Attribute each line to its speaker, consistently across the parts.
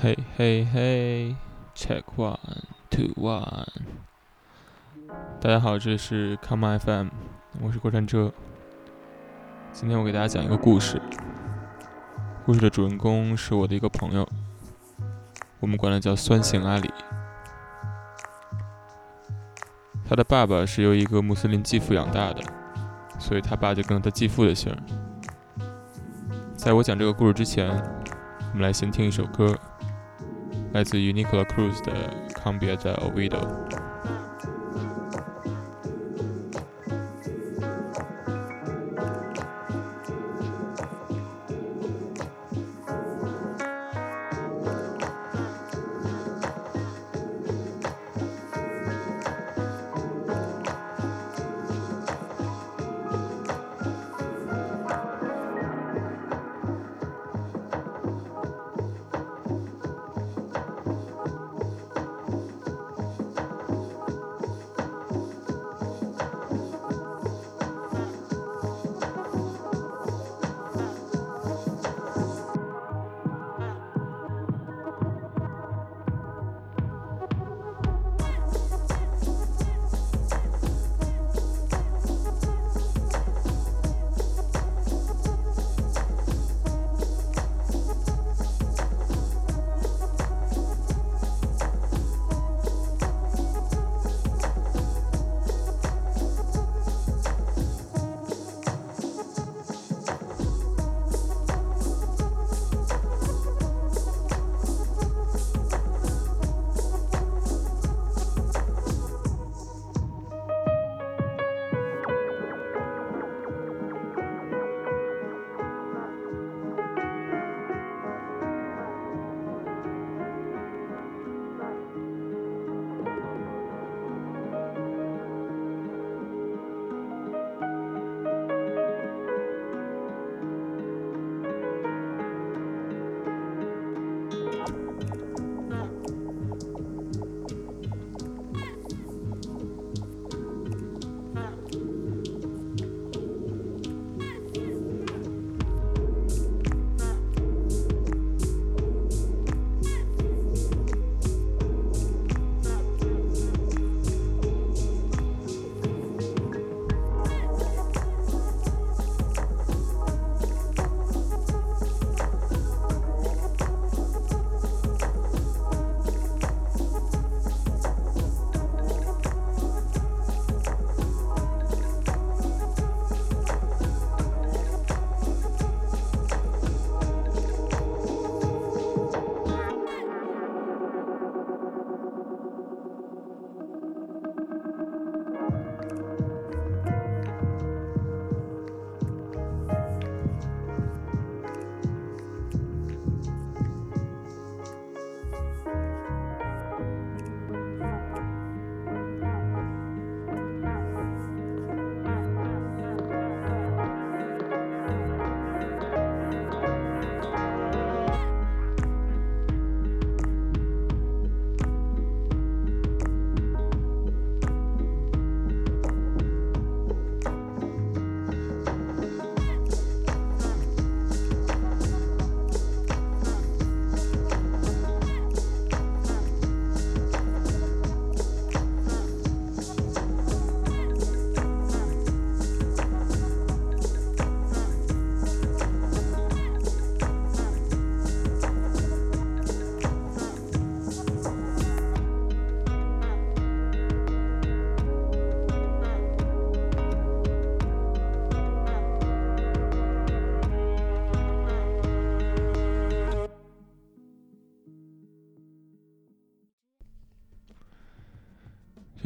Speaker 1: 嘿嘿嘿，check one two one。大家好，这是 Come FM，我是过山车。今天我给大家讲一个故事。故事的主人公是我的一个朋友，我们管他叫酸性阿里。他的爸爸是由一个穆斯林继父养大的，所以他爸就跟了他继父的姓。在我讲这个故事之前，我们来先听一首歌，来自于 Nicola Cruz 的《Cambia de Oviedo》。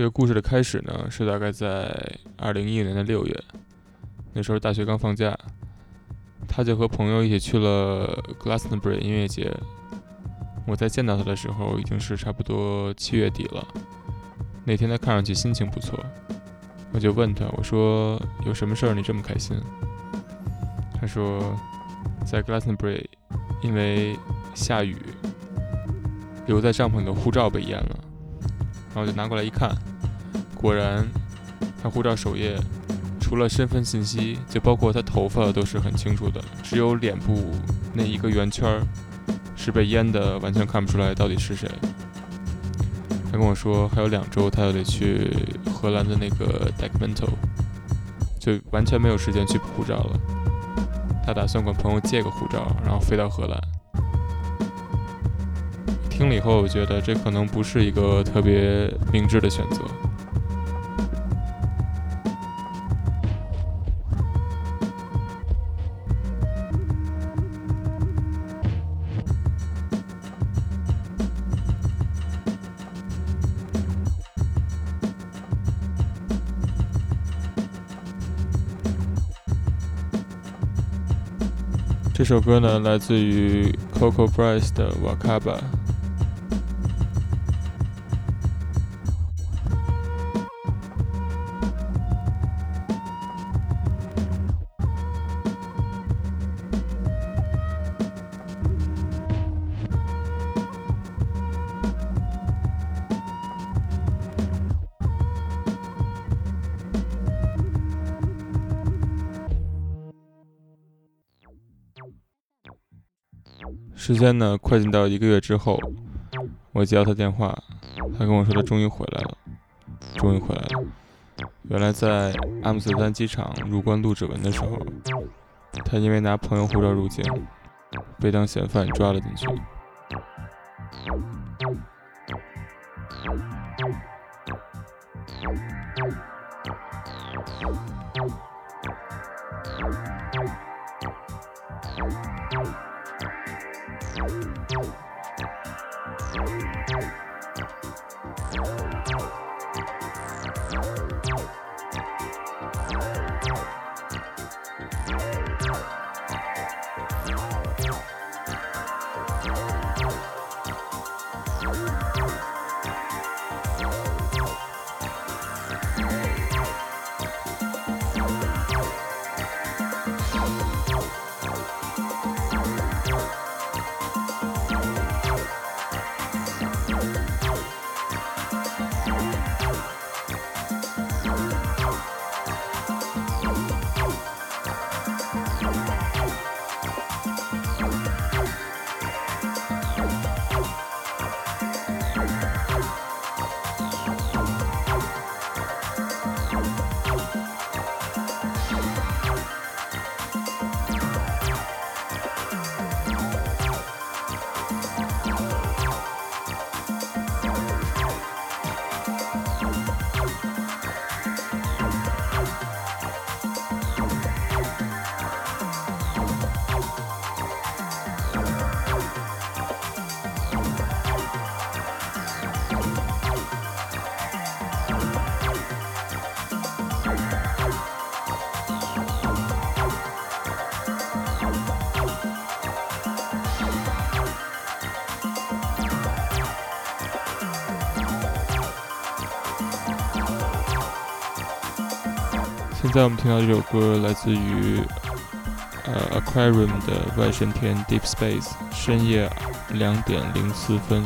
Speaker 1: 这个故事的开始呢，是大概在二零一零年的六月，那时候大学刚放假，他就和朋友一起去了 Glastonbury 音乐节。我在见到他的时候，已经是差不多七月底了。那天他看上去心情不错，我就问他，我说有什么事儿你这么开心？他说在 Glastonbury 因为下雨，留在帐篷的护照被淹了。然后就拿过来一看，果然，他护照首页除了身份信息，就包括他头发都是很清楚的，只有脸部那一个圆圈是被淹的，完全看不出来到底是谁。他跟我说还有两周，他就得去荷兰的那个 d e c m e n t o 就完全没有时间去补护照了。他打算管朋友借个护照，然后飞到荷兰。听了以后，我觉得这可能不是一个特别明智的选择。这首歌呢，来自于 Coco Price 的《Wakaba》。时间呢，快进到一个月之后，我接到他电话，他跟我说他终于回来了，终于回来了。原来在阿姆斯特丹机场入关录指纹的时候，他因为拿朋友护照入境，被当嫌犯抓了进去。在我们听到这首歌来自于呃 Aquarium 的外神天 Deep Space，深夜两点零四分。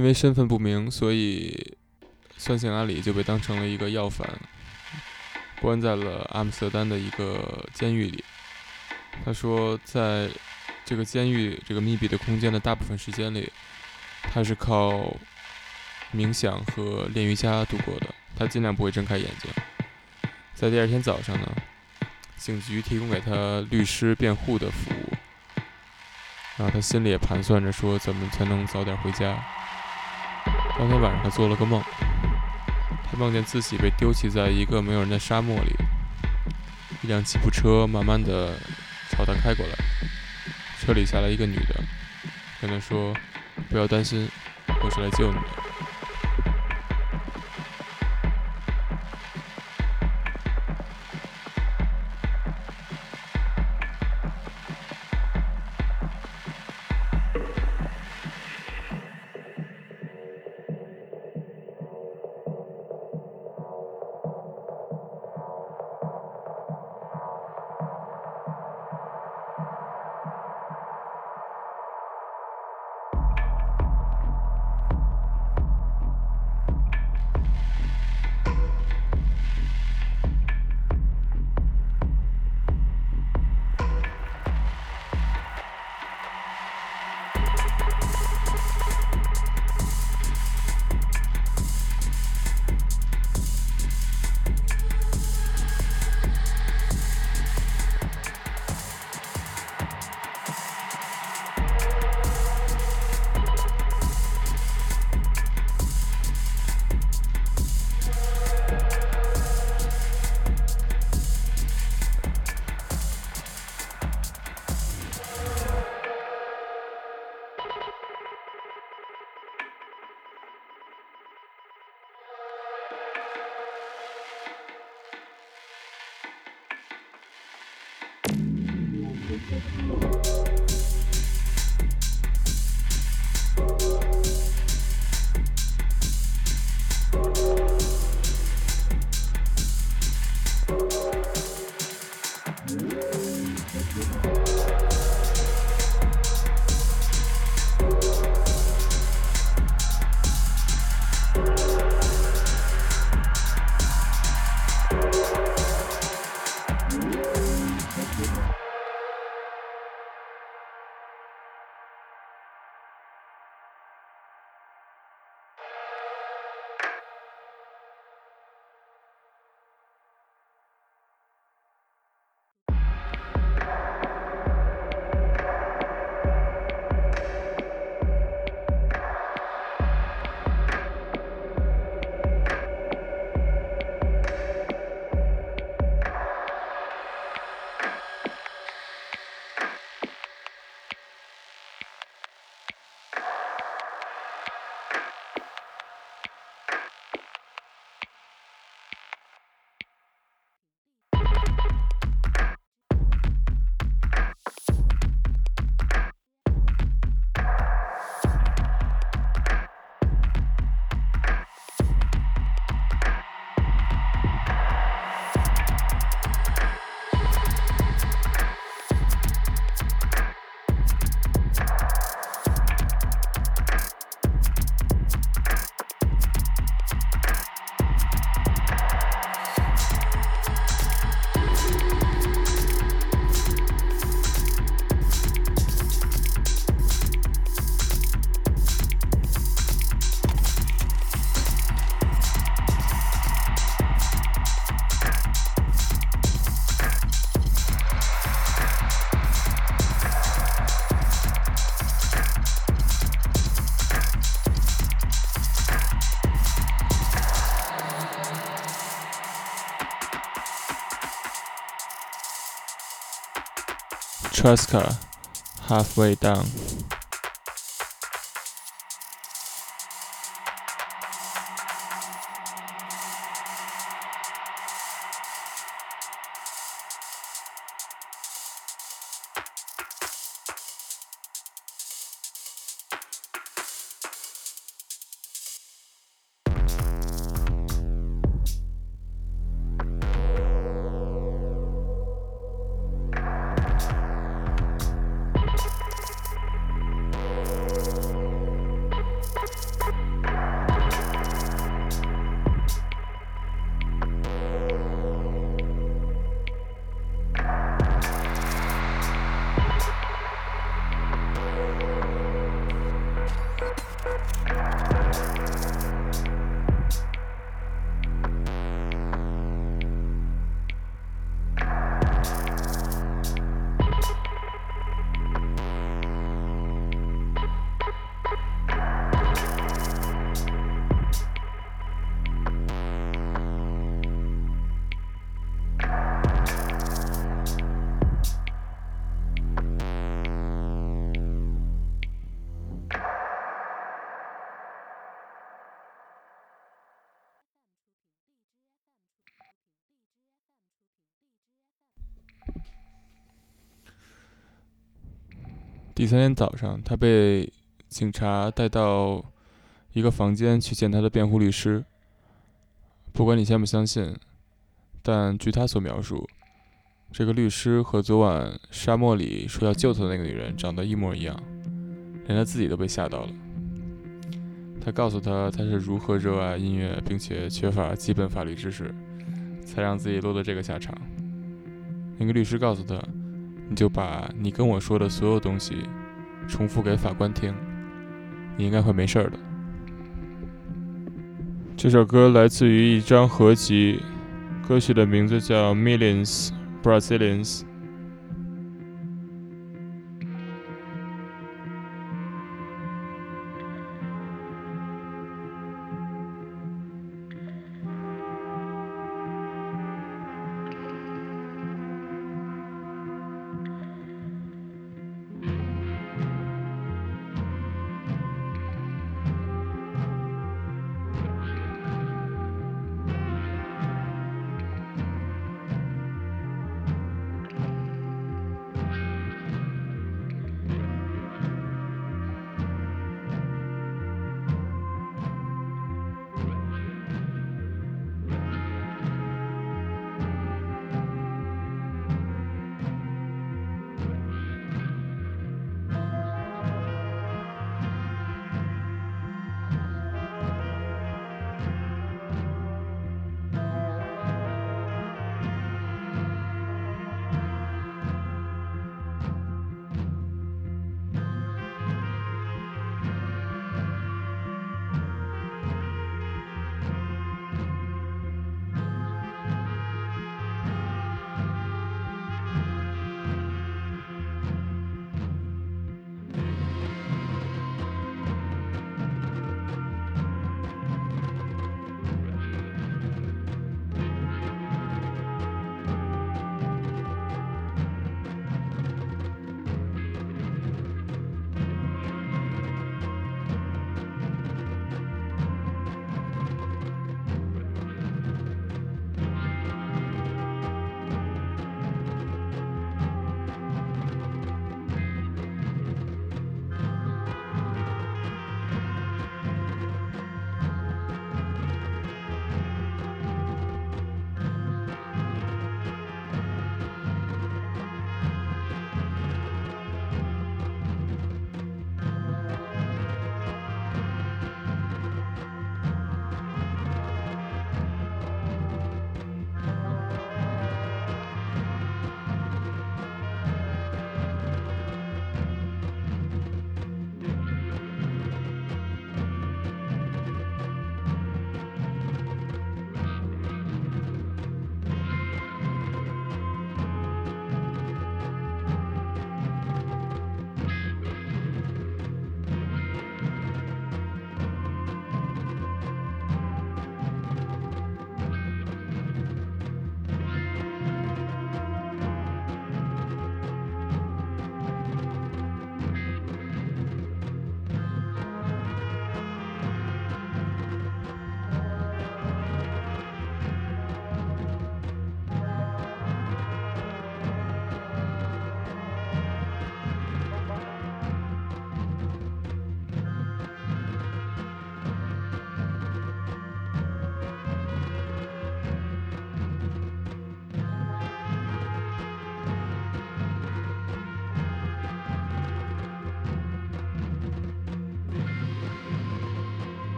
Speaker 1: 因为身份不明，所以酸性阿里就被当成了一个要犯，关在了阿姆斯特丹的一个监狱里。他说，在这个监狱这个密闭的空间的大部分时间里，他是靠冥想和练瑜伽度过的。他尽量不会睁开眼睛。在第二天早上呢，警局提供给他律师辩护的服务。然后他心里也盘算着说，怎么才能早点回家。当天晚上，他做了个梦，他梦见自己被丢弃在一个没有人的沙漠里，一辆吉普车慢慢的。朝他开过来，车里下来一个女的，跟他说：“不要担心，我是来救你的。” Música Traska, halfway down. 三天早上，他被警察带到一个房间去见他的辩护律师。不管你相不相信，但据他所描述，这个律师和昨晚沙漠里说要救他的那个女人长得一模一样，连他自己都被吓到了。他告诉他他是如何热爱音乐，并且缺乏基本法律知识，才让自己落得这个下场。那个律师告诉他：“你就把你跟我说的所有东西重复给法官听，你应该会没事的。”这首歌来自于一张合集，歌曲的名字叫《Millions Brazilians》。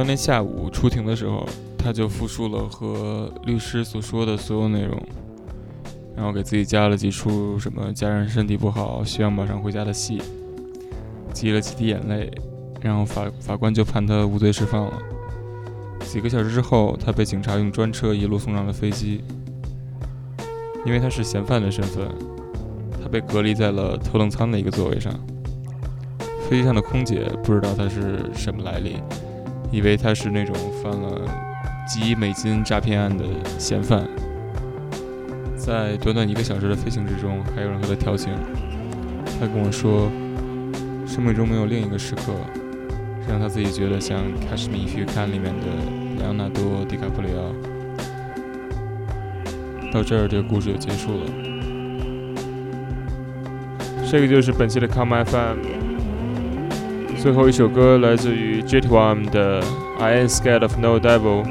Speaker 1: 当天下午出庭的时候，他就复述了和律师所说的所有内容，然后给自己加了几处什么家人身体不好，希望马上回家的戏，挤了几滴眼泪，然后法法官就判他无罪释放了。几个小时之后，他被警察用专车一路送上了飞机。因为他是嫌犯的身份，他被隔离在了头等舱的一个座位上。飞机上的空姐不知道他是什么来历，以为他是那种犯了几亿美金诈骗案的嫌犯。在短短一个小时的飞行之中，还有人和他调情。他跟我说，生命中没有另一个时刻，让他自己觉得像《Catch Me If You Can》里面的莱昂纳多·迪卡普里奥。到这儿，这个故事就结束了。这个就是本期的 Come FM。最后一首歌来自于 Jet One 的《I Ain't Scared of No Devil》。